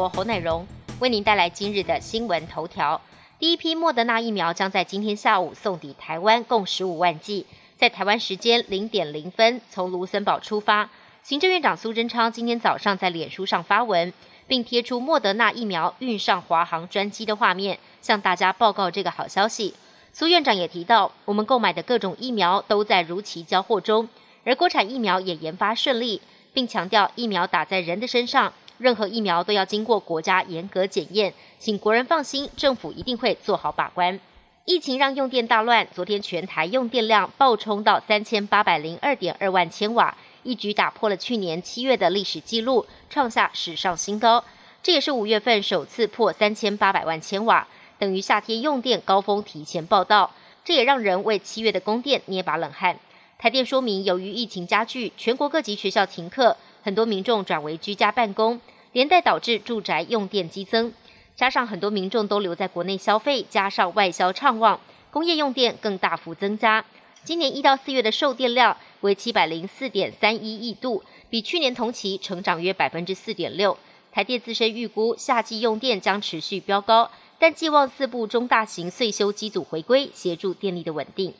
播侯乃荣，为您带来今日的新闻头条。第一批莫德纳疫苗将在今天下午送抵台湾，共十五万剂，在台湾时间零点零分从卢森堡出发。行政院长苏贞昌今天早上在脸书上发文，并贴出莫德纳疫苗运上华航专机的画面，向大家报告这个好消息。苏院长也提到，我们购买的各种疫苗都在如期交货中，而国产疫苗也研发顺利。并强调，疫苗打在人的身上，任何疫苗都要经过国家严格检验，请国人放心，政府一定会做好把关。疫情让用电大乱，昨天全台用电量暴冲到三千八百零二点二万千瓦，一举打破了去年七月的历史纪录，创下史上新高。这也是五月份首次破三千八百万千瓦，等于夏天用电高峰提前报道。这也让人为七月的供电捏把冷汗。台电说明，由于疫情加剧，全国各级学校停课，很多民众转为居家办公，连带导致住宅用电激增。加上很多民众都留在国内消费，加上外销畅旺，工业用电更大幅增加。今年一到四月的售电量为七百零四点三一亿度，比去年同期成长约百分之四点六。台电自身预估，夏季用电将持续飙高，但寄望四部中大型岁修机组回归，协助电力的稳定。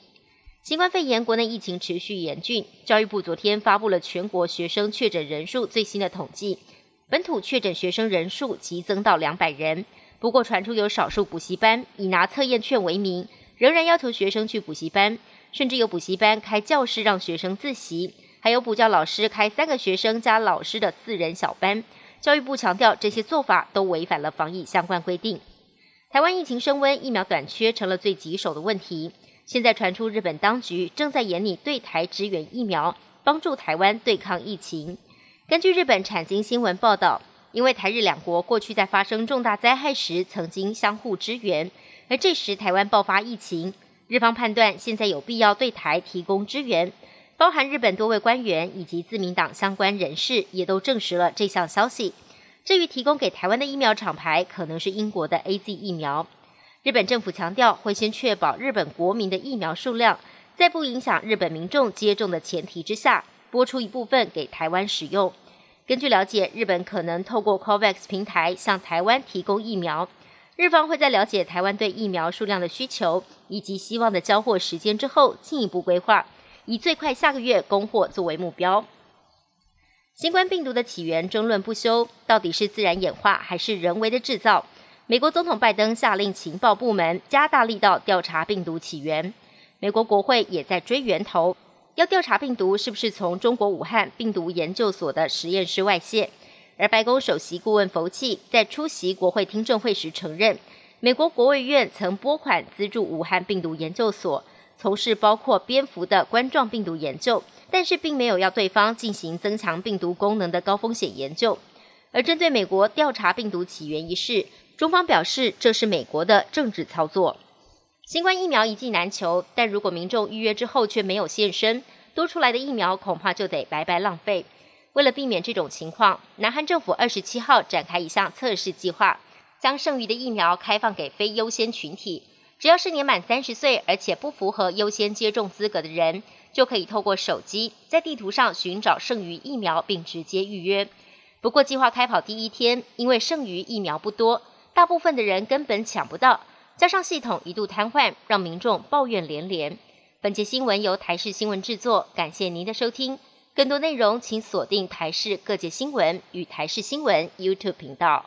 新冠肺炎国内疫情持续严峻，教育部昨天发布了全国学生确诊人数最新的统计，本土确诊学生人数急增到两百人。不过传出有少数补习班以拿测验券为名，仍然要求学生去补习班，甚至有补习班开教室让学生自习，还有补教老师开三个学生加老师的四人小班。教育部强调，这些做法都违反了防疫相关规定。台湾疫情升温，疫苗短缺成了最棘手的问题。现在传出日本当局正在研拟对台支援疫苗，帮助台湾对抗疫情。根据日本产经新闻报道，因为台日两国过去在发生重大灾害时曾经相互支援，而这时台湾爆发疫情，日方判断现在有必要对台提供支援。包含日本多位官员以及自民党相关人士也都证实了这项消息。至于提供给台湾的疫苗厂牌，可能是英国的 A Z 疫苗。日本政府强调，会先确保日本国民的疫苗数量，在不影响日本民众接种的前提之下，拨出一部分给台湾使用。根据了解，日本可能透过 COVAX 平台向台湾提供疫苗。日方会在了解台湾对疫苗数量的需求以及希望的交货时间之后，进一步规划，以最快下个月供货作为目标。新冠病毒的起源争论不休，到底是自然演化还是人为的制造？美国总统拜登下令情报部门加大力道调查病毒起源，美国国会也在追源头，要调查病毒是不是从中国武汉病毒研究所的实验室外泄。而白宫首席顾问福奇在出席国会听证会时承认，美国国务院曾拨款资助武汉病毒研究所从事包括蝙蝠的冠状病毒研究，但是并没有要对方进行增强病毒功能的高风险研究。而针对美国调查病毒起源一事，中方表示，这是美国的政治操作。新冠疫苗一剂难求，但如果民众预约之后却没有现身，多出来的疫苗恐怕就得白白浪费。为了避免这种情况，南韩政府二十七号展开一项测试计划，将剩余的疫苗开放给非优先群体。只要是年满三十岁而且不符合优先接种资格的人，就可以透过手机在地图上寻找剩余疫苗，并直接预约。不过，计划开跑第一天，因为剩余疫苗不多。大部分的人根本抢不到，加上系统一度瘫痪，让民众抱怨连连。本节新闻由台视新闻制作，感谢您的收听。更多内容请锁定台视各界新闻与台视新闻 YouTube 频道。